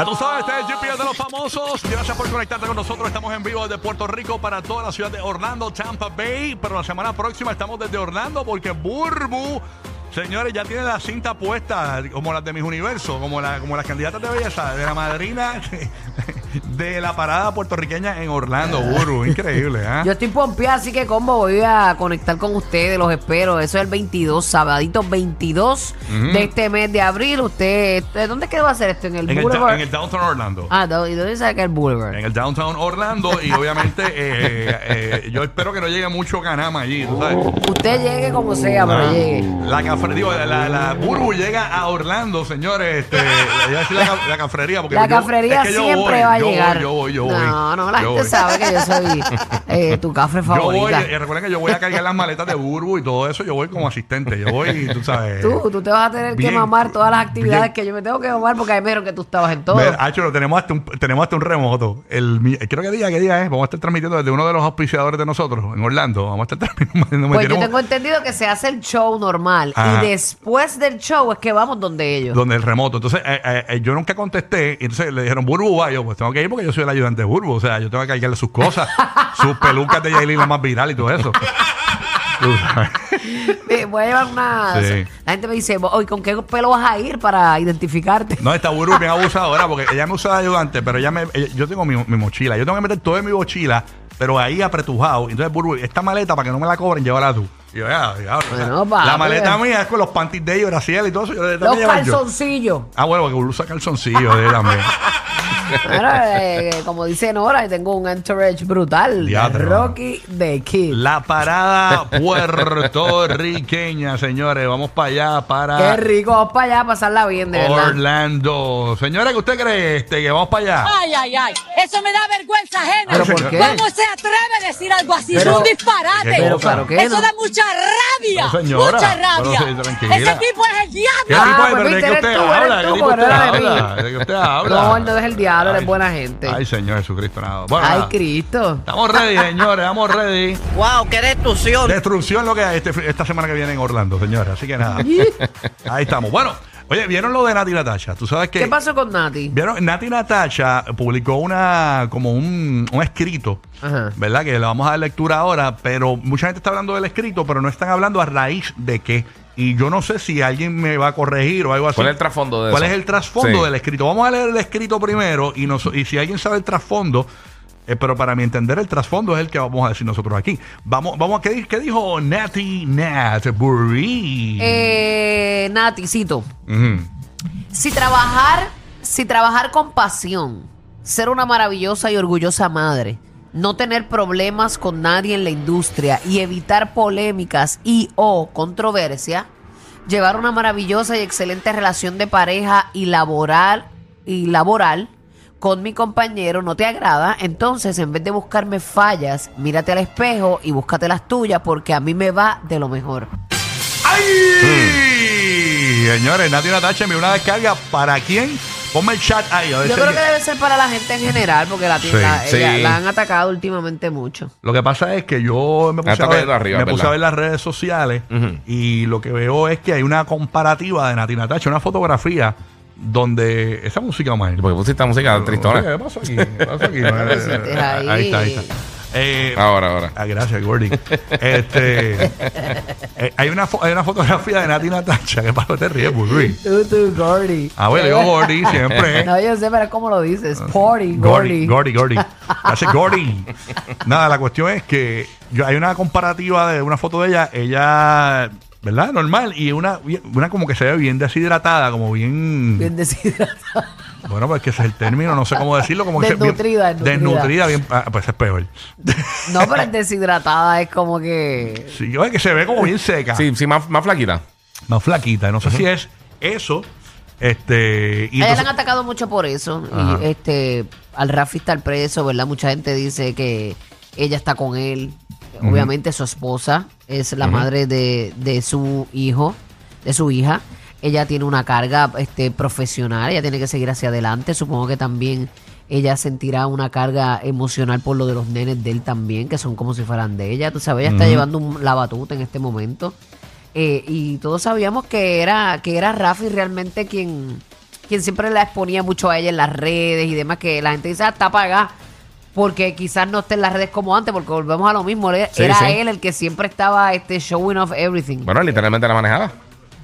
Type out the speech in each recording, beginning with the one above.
Ya tú sabes, este es GPS de los famosos. Gracias por conectarte con nosotros. Estamos en vivo desde Puerto Rico para toda la ciudad de Orlando, Tampa Bay. Pero la semana próxima estamos desde Orlando porque Burbu, señores, ya tiene la cinta puesta, como las de mis universos, como, la, como las candidatas de belleza, de la madrina de la parada puertorriqueña en Orlando, Burbu. Increíble, ¿ah? Yo estoy pompeada, así que combo voy a conectar con ustedes, los espero. Eso es el 22, sabadito 22 de este mes de abril. Usted, ¿de ¿dónde es que va a hacer esto? En el En el, Boulevard. en el Downtown Orlando. Ah, ¿dó- ¿y dónde sabe que es el Boulevard? En el Downtown Orlando y obviamente eh, eh, yo espero que no llegue mucho canama allí, ¿tú sabes? Usted llegue como sea, pero llegue. La cafre, digo, la, la, la Burbu llega a Orlando, señores. Este, iba a decir la, ca- la cafrería. Porque La yo- cafrería es que yo siempre voy, va a yo voy, yo voy, yo voy. No, no, la Yo gente voy. sabe que yo soy eh, tu cafre Yo voy, favorita. y recuerden que yo voy a cargar las maletas de Burbu y todo eso. Yo voy como asistente. Yo voy, tú sabes. Tú, tú te vas a tener Bien, que mamar todas las actividades bien. que yo me tengo que mamar porque ahí me dijeron que tú estabas en todo. Hacho, lo tenemos hasta un, tenemos hasta un remoto. El, creo que día, ¿qué día es? Vamos a estar transmitiendo desde uno de los auspiciadores de nosotros, en Orlando. Vamos a estar transmitiendo. Pues yo tengo entendido que se hace el show normal Ajá. y después del show es que vamos donde ellos. donde el remoto. Entonces, eh, eh, eh, yo nunca contesté. Y entonces le dijeron, Burbu, va. Yo, pues tengo que ir porque yo soy el ayudante de Burbu. O sea, yo tengo que cargarle sus cosas, sus pelucas de Yailin, la más viral y todo eso. Tú sabes. Eh, Voy a llevar una... Sí. La gente me dice, hoy ¿con qué pelo vas a ir para identificarte? No, esta Burbu bien abusadora porque ella me usa de ayudante, pero ella me, ella- yo tengo mi, mi mochila. Yo tengo que meter todo en mi mochila, pero ahí apretujado. Entonces, Burbu, esta maleta para que no me la cobren, llévala tú. Y yo, ya, ya, o sea, Bueno, papi. la maleta mía es con los panties de ellos, Graciela y todo eso. Yo le tengo Los que yo. calzoncillos. Ah, bueno, porque Burbu usa calzoncillos de ella también. Bueno, eh, como dice Nora, tengo un entourage brutal. Diatre, Rocky the Kid. La parada puertorriqueña, señores. Vamos para allá, para Qué rico, vamos para allá a pasarla bien, de verdad. Orlando. Señora, ¿qué usted cree este, que vamos para allá? Ay, ay, ay. Eso me da vergüenza ajena. ¿Pero por qué? ¿Cómo se atreve a decir algo así? Pero- es un disparate. Pero claro que Eso da mucha rabia. No, señora. mucha rabia. Tranquila. Ese tipo es el ¿Qué diablo. Ah, tipo de de eres usted tú, habla? tú, ¿Qué tipo usted habla? ¿De usted habla? No, él no es el diablo, él es buena gente. Ay, Señor Jesucristo, nada. Bueno, Ay. Cristo. Estamos ready, señores, estamos ready. Wow, qué destrucción. Destrucción lo que hay este- esta semana que viene en Orlando, señores. Así que nada. Ahí estamos. Bueno, oye, ¿vieron lo de Nati Natacha? Tú sabes que. ¿Qué pasó con Nati? ¿Vieron? Nati Natacha publicó una como un, un escrito, Ajá. ¿verdad? Que le vamos a dar lectura ahora, pero mucha gente está hablando del escrito, pero no están hablando a raíz de qué. Y yo no sé si alguien me va a corregir o algo así. ¿Cuál es el trasfondo de ¿Cuál eso? es el trasfondo Sí. del escrito? Vamos a leer el escrito primero y, nos- y si alguien sabe el trasfondo, eh, pero para mi entender el trasfondo es el que vamos a decir nosotros aquí. Vamos, vamos a qué, di- qué dijo Nati Natbury. Eh, Nati, cito. Ujú. Si trabajar, si trabajar con pasión, ser una maravillosa y orgullosa madre, no tener problemas con nadie en la industria y evitar polémicas y o controversia, llevar una maravillosa y excelente relación de pareja y laboral y laboral con mi compañero no te agrada, entonces en vez de buscarme fallas, mírate al espejo y búscate las tuyas porque a mí me va de lo mejor. ¡Ay! Señores, Nati Natacha envió una descarga. ¿Para quién? Ponme el chat ahí. Yo creo que debe ser para la gente en general, porque la, Sí, la, sí. ella- la han atacado últimamente mucho. Lo que pasa es que yo me puse, Está a ver, cayendo arriba, me ¿verdad? puse a ver las redes sociales Ujú. y lo que veo es que hay una comparativa de Nati Natacha, una fotografía donde esa música, man. ¿Y por qué pusiste música tristona? ¿Qué pasó aquí? ¿Qué pasó aquí? Pusiste ahí. ahí está, ahí está. Eh, Ahora, ahora. Ah, gracias, Gordy. Este, eh, hay, una hay una fotografía de Nati Natacha. ¿Qué pasó? Te ríes, Burry. Tú, tú, Gordy. Ah, bueno, yo Gordy siempre. No, yo sé, pero ¿cómo lo dices? Party, Gordy, Gordy. Gordy, Gordy. Hace Gordy. Nada, la cuestión es que yo, hay una comparativa de una foto de ella, ella, ¿verdad? Normal, y una, una como que se ve bien deshidratada, como bien. Bien deshidratada. Bueno, pues que ese es el término, no sé cómo decirlo. Como que se- bien- Desnutrida, desnutrida. Desnutrida, bien. ah, pues es peor. No, pero es deshidratada, es como que. Sí, yo es que se ve como bien seca. Sí, sí, más, más flaquita. Más flaquita. No sé si es eso. Este. Y entonces- han atacado mucho por eso. Ajá. Y este, al Rafi está el preso, ¿verdad? Mucha gente dice que ella está con él. Obviamente su esposa es la madre de, de su hijo, de su hija. Ella tiene una carga este, profesional, ella tiene que seguir hacia adelante. Supongo que también ella sentirá una carga emocional por lo de los nenes de él también, que son como si fueran de ella. Tú sabes, ella está llevando un- la batuta en este momento. Eh, y todos sabíamos que era, que era Rafi realmente quien, quien siempre la exponía mucho a ella en las redes y demás, que la gente dice, ah, está apagada, porque quizás no esté en las redes como antes, porque volvemos a lo mismo, era Sí, era sí. él el que siempre estaba este showing off everything. Bueno, literalmente la manejaba.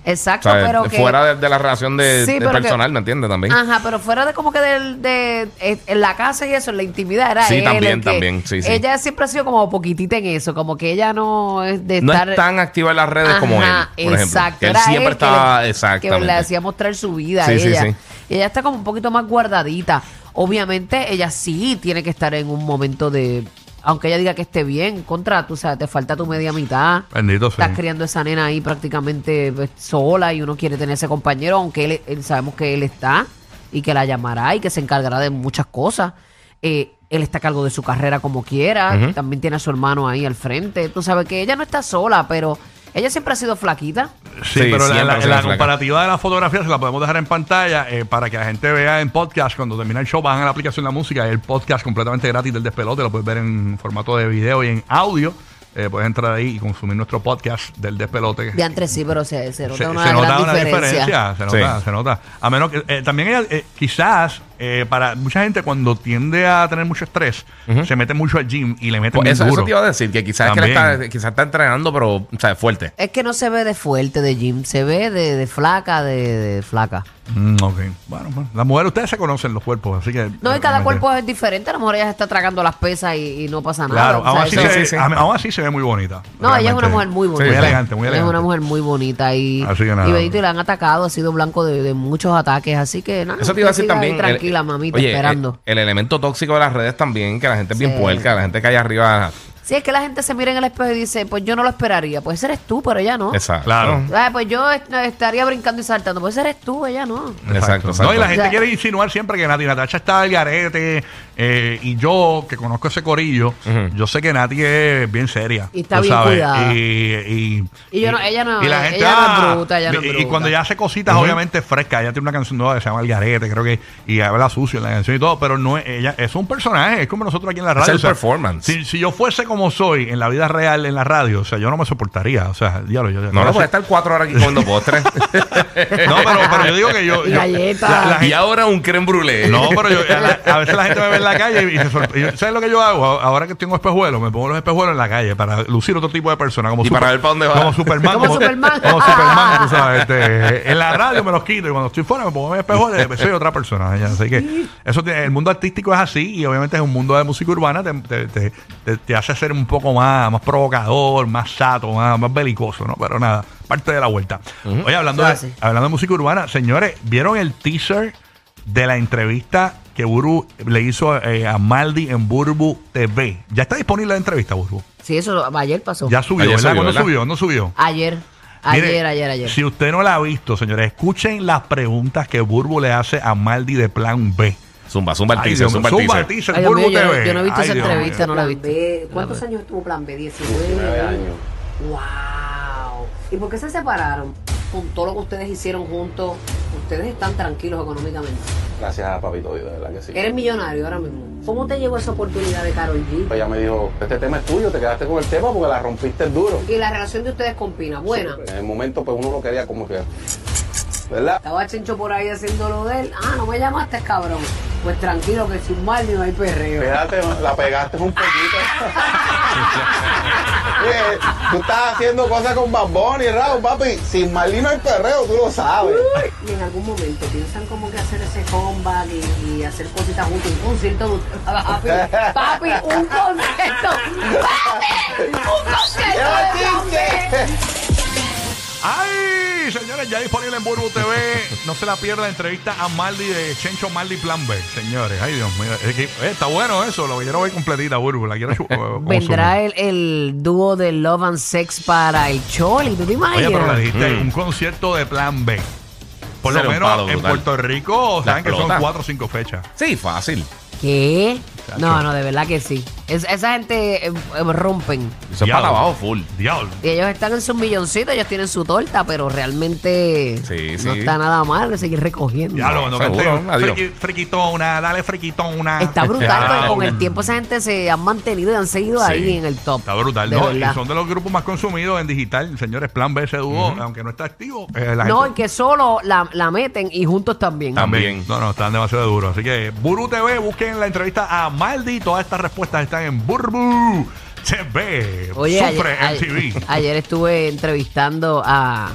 Exacto, O sea, pero que... fuera de, de la relación de, Sí, de pero que- personal, ¿me entiendes? También. Ajá, pero fuera de como que del, de, eh, en la casa y eso, en la intimidad era Sí, él también, el que- también, sí, sí. Ella siempre ha sido como poquitita en eso, como que ella no es de no estar... es tan activa en las redes como él, por ejemplo. Exacto. Que él siempre él que estaba, le- exactamente. Que le hacía mostrar su vida a ella. sí. Y ella está como un poquito más guardadita. Obviamente, ella sí tiene que estar en un momento de. Aunque ella diga que esté bien, contra, tú sabes, te falta tu media mitad. Bendito sea. Estás criando esa nena ahí prácticamente pues, sola y uno quiere tener ese compañero, aunque él, él- sabemos que él está y que la llamará y que se encargará de muchas cosas. Eh, él está a cargo de su carrera como quiera, también tiene a su hermano ahí al frente. Tú sabes que ella no está sola, pero ella siempre ha sido flaquita. Sí, Sí, pero la, comparativa de la fotografía se la podemos dejar en pantalla eh, para que la gente vea en podcast. Cuando termina el show, bajan a la aplicación de la música. El podcast completamente gratis del despelote. Lo puedes ver en formato de video y en audio. Eh, puedes entrar ahí y consumir nuestro podcast del despelote. De antes sí, pero se, se nota se, una se gran nota una diferencia. diferencia. Se nota, Sí. se nota. A menos que eh, también ella, eh, quizás eh, para mucha gente cuando tiende a tener mucho estrés, se mete mucho al gym y le mete Pues eso, duro. eso te iba a decir, que quizás, es que está, quizás está entrenando, pero, o sea, fuerte. Es que no se ve de fuerte de gym, se ve de, de flaca, de, de flaca. Mm, ok. Bueno, bueno, las mujeres ustedes se conocen los cuerpos, así que. No, y cada cuerpo es diferente. A lo mejor ella se está tragando las pesas y, y no pasa nada. Claro, aún, así se, sí, sí. a- aún así se ve muy bonita. No, ella es una mujer muy bonita. Muy elegante, muy Ella elegante. Es una mujer muy bonita y, Así que nada. y Benito y la han atacado, ha sido blanco de, de muchos ataques, así que nada. Eso te iba a decir también. el- Tranquila, mamita, oye, esperando. El, el elemento tóxico de las redes también, que la gente es bien Sí. puerca, la gente que hay arriba. Sí, es que la gente se mira en el espejo y dice, pues yo no lo esperaría. Pues eres tú, pero ella no. Exacto. Claro. Ah, pues yo est- estaría brincando y saltando. Pues eres tú, ella no. Exacto, exacto. No, y la gente O sea- quiere insinuar siempre que Nati Natacha está al garete. eh, y yo, que conozco ese corillo, yo sé que Nati es bien seria. Y está tú bien sabes, cuidada. Y, y, Y yo no- ella no- y la gente, ella no es ah, bruta, ella no es y- Y bruta. cuando ella hace cositas, obviamente frescas. Ella tiene una canción nueva que se llama El Garete, creo que. Y habla sucio en la canción y todo. Pero no es, ella es un personaje. Es como nosotros aquí en la radio. el o sea, performance. Si, si yo fuese como soy en la vida real, en la radio, o sea, yo no me soportaría. O sea, diablo, yo. No, no puede estar cuatro horas aquí comiendo postres. No, pero, pero yo digo que yo. Y yo- galletas. la- la y ahora un creme brûlée. no, pero yo, a, la- a veces la gente me ve en la calle y se sorprende. ¿Sabes lo que yo hago? Ahora que tengo espejuelos, me pongo los espejuelos en la calle para lucir otro tipo de persona. Como Y para ver pa' dónde va. Como Superman. Como Superman. Como Superman, tú sabes. este, en la radio me los quito y cuando estoy fuera me pongo mis espejuelos y soy otra persona. ya. Así que eso tiene- el mundo artístico es así y obviamente es un mundo de música urbana. Te, te- te- te- te hace ser un poco más, más provocador, más sato, más, más belicoso, ¿no? Pero nada, parte de la vuelta. Oye, hablando de, hablando de música urbana, señores, ¿vieron el teaser de la entrevista que Burbu le hizo eh, a Maldi en Burbu TV? Ya está disponible la entrevista, Burbu. Sí, eso ayer pasó. Ya subió, Ayer ¿verdad? subió, ¿Cuándo ¿verdad? subió? ¿No subió? Ayer. Mire, Ayer, ayer, ayer. Si usted no la ha visto, señores, escuchen las preguntas que Burbu le hace a Maldi de Plan B. Zumba, zumba el teaser, zumba el zumba teaser. el teaser, Ay, Dios Burbu mío, yo, no he visto Ay, esa Dios entrevista, no la he visto. ¿Cuántos años estuvo Plan B? 19 años. ¡Wow! ¿Y por qué se separaron? Con todo lo que ustedes hicieron juntos, ustedes están tranquilos económicamente. Gracias a Papito Dios, de verdad que sí. Eres millonario ahora mismo. ¿Cómo te llegó esa oportunidad de Carol G? Pues ella me dijo, este tema es tuyo, te quedaste con el tema porque la rompiste duro. Y la relación de ustedes con Pina, buena. En el momento pues uno lo quería como que, ¿verdad? Estaba Chencho por ahí haciendo lo de él. Ah, no me llamaste, cabrón. Pues tranquilo, que sin mal no hay perreo. Fíjate, la pegaste un poquito. Oye, tú estás haciendo cosas con Bambón y Raúl, papi. Sin Marley no hay perreo, tú lo sabes. Y en algún momento piensan como que hacer ese comeback y, y hacer cositas juntos. Un concierto de. Papi, papi, un concierto. Papi, un concierto de Señores, ya disponible en Burbu TV. No se la pierda la entrevista a Maldi de Chencho Maldi Plan B. Señores, ay Dios mío. Es que, eh, está bueno eso, lo quiero ver completita, Burbu. La quiero eh. Vendrá el, el dúo de Love and Sex para el Choli, ¿tú te imaginas? Oye, pero le dijiste Mm. un concierto de Plan B. Por lo menos en. Puerto Rico, saben que son cuatro o cinco fechas. Sí, fácil. ¿Qué? No, no, de verdad que sí. Es- esa gente eh, eh, rompen. Eso es para abajo full. Diablo. Y ellos están en sus milloncitos, ellos tienen su torta, pero realmente Sí, no sí. está nada mal de seguir recogiendo. Diablo, cuando seguro, adiós. friqui- friquitona, dale friquitona. Está brutal, porque con el tiempo esa gente se han mantenido y han seguido Sí. ahí en el top. Está brutal, De ¿no? Y verdad. son de los grupos más consumidos en digital. Señores, Plan B ese dúo, aunque no está activo. eh, la No, y gente- que solo la, la meten y juntos también. También. No, no, están demasiado duros. Así que, Buru TV, busquen la entrevista a Maldi. Todas estas respuestas están en Burbu TV. Oye, Sufre ayer, MTV. ayer- ayer estuve entrevistando a,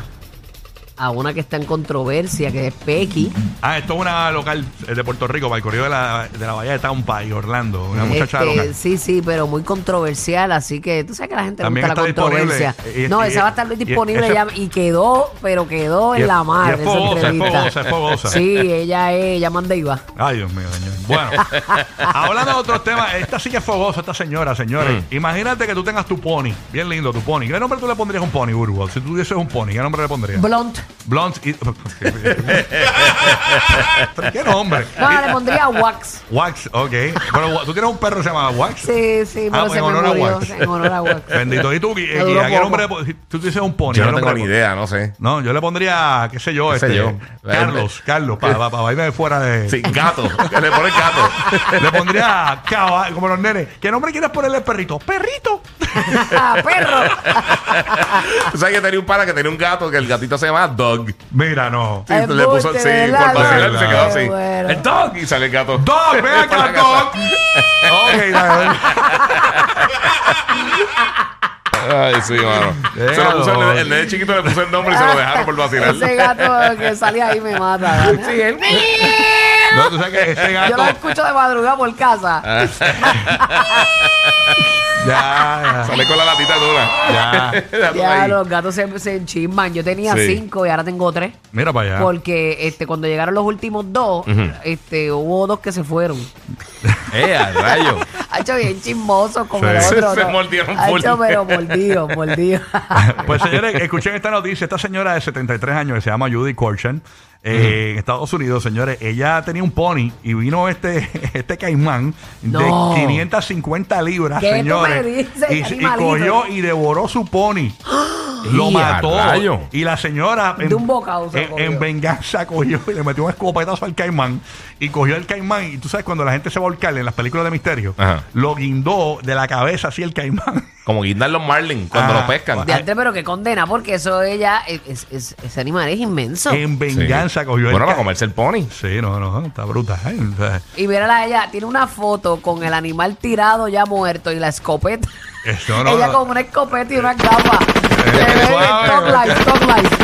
a una que está en controversia, que es Pequi. Ah, esto es una local eh, de Puerto Rico, para el corrido de la, de la Bahía de Tampa y Orlando. Una muchacha Este, local. sí, sí, pero muy controversial, así que tú sabes que a la gente También le gusta la está disponible. controversia. Y- no, y- esa va a estar y- disponible ese- ya y quedó, pero quedó Y en es- la madre y es esa fogosa, es entrevista. fogosa, es fogosa. Sí, ella es, ella manda y va. Ay, Dios mío, señor. Bueno, hablando de otros temas, esta sí que es fogosa, esta señora, señores. Mm. Imagínate que tú tengas tu pony, bien lindo tu pony. ¿Qué nombre tú le pondrías a un pony, Burbu? Si tú tuvieses un pony, ¿qué nombre le pondrías? Blunt. Blunt y... ¿Pero ¿Qué nombre? No, le pondría Wax. Wax, ok. Pero tú tienes un perro que se llama Wax. Sí, sí, Ah, pero pues se en me honor a. Wax. En honor a Wax. Bendito. ¿Y tú, a qué nombre? tú dices un pony. Yo ¿qué no tengo ni idea, no sé. No, yo le pondría, qué sé yo, ¿Qué sé este, yo? Carlos, Carlos, para pa, irme fuera de... Sí, gato. Le ponen gato. Le pondría caballo, como los nenes. ¿Qué nombre quieres ponerle al perrito? ¡Perrito! Perro. Tú sabes que tenía un pana que tenía un gato que el gatito se llama Dog. Mira, no. Sí, le puso Embuste, sí, ¿verdad? por vacilar, se quedó así. bueno. El Dog y sale el gato. ¡Dog! ¡Ven acá, la Dog! ok, dale. Ay, sí, mano. Se lo puso el, el nene chiquito le puso el nombre y se lo dejaron por vacilar. Ese gato que sale ahí me mata. Sí, él. No, tú sabes que ese Yo gato. lo escucho de madrugada por casa. Ah. Ya, Sale con la latita dura. ya. Ya los gatos se, se enchisman. Yo tenía Sí. cinco y ahora tengo tres. Mira para allá. Porque este, cuando llegaron los últimos dos, este, hubo dos que se fueron. Eh, al rayo. Ha hecho bien chismosos con Sí. el otro. Se ¿no? mordieron Ha full. hecho, pero mordido, mordido. Pues señores, escuchen esta noticia. Esta señora de 73 años que se llama Judy Corchan, eh, en Estados Unidos, señores, ella tenía un pony y vino este, este caimán No. de 550 libras, ¿Qué tú señores. me dices, y, y animalito? cogió y devoró su pony. Lo ¡Y mató. Y la señora, en, De un bocado se en, cogió. en venganza, cogió y le metió un escopetazo al caimán. Y cogió el caimán. Y tú sabes, cuando la gente se va a ahorcar en las películas de misterio, Ajá. lo guindó de la cabeza así el caimán. Como guindar los marlins cuando Ah. lo pescan. De antes, pero que condena, porque eso ella, es- es- es- ese animal es inmenso. En venganza cogió el Bueno, para ca- comerse el pony. Sí, no, no, está brutal. O sea, Y mírala a ella, tiene una foto con el animal tirado ya muerto y la escopeta. Eso no, ella no. con una escopeta y una gafas. Se ve suave, top life, top life.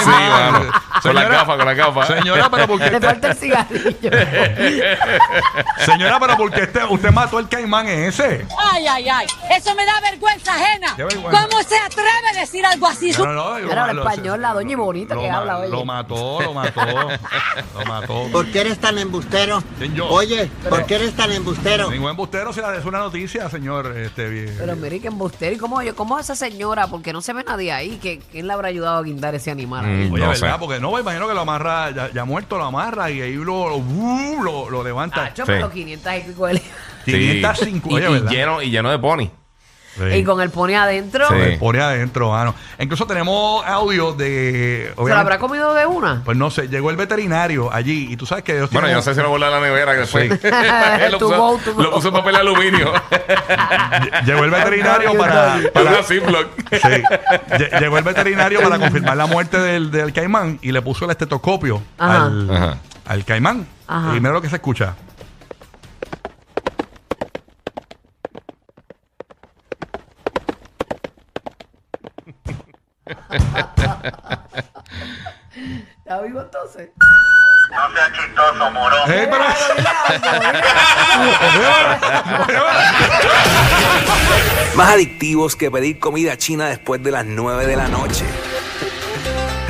Sí, mano. Con la Señora- gafa, con la gafa. Señora, pero porque Le falta el cigarrillo. señora, pero porque este, usted mató el caimán ese. Ay, ay, ay. Eso me da vergüenza ajena. Qué vergüenza. ¿Cómo se atreve a decir algo así? No, no, no, lo- Era el lo- español, la doña y bonita lo que ma- habla, oye. Lo mató, lo mató. lo mató. ¿Por qué eres tan embustero? ¿Quién, yo? Oye, ¿por qué eres tan embustero? Ningún embustero se la es una noticia, señor. Este, bien. Pero mire que embustero. ¿Y cómo, cómo esa señora? Porque no se ve nadie ahí. que ¿Quién le habrá ayudado a guindar ese animal? ahí? Mm. Oye, No ¿verdad? sé. Porque no, me imagino que lo amarra, ya, ya muerto lo amarra y ahí lo, lo, uh, lo, lo levanta. Tacho, Sí. pero 500 y pico de libras. Sí. 505, Y, y ¿verdad? lleno, y lleno de pony. Sí. Y con el pone adentro, Sí. Me pone adentro, mano. Incluso tenemos audio de. ¿se lo habrá comido de una? Pues no sé, llegó el veterinario allí y tú sabes que ellos Bueno, yo no sé si lo vuelve a la nevera que después. lo, puso, go, tu lo go. puso en papel aluminio. un- Llegó el veterinario para. Para una Ziploc. sí. Lle- Llegó el veterinario para confirmar la muerte del, del caimán y le puso el estetoscopio Ajá. al, Ajá. al caimán. Ajá. Y mira lo que se escucha. ¿Está vivo entonces? Eh, pero- Más adictivos que pedir comida china después de las 9 de la noche.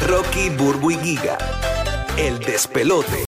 Rocky, Burbu y Giga. El despelote.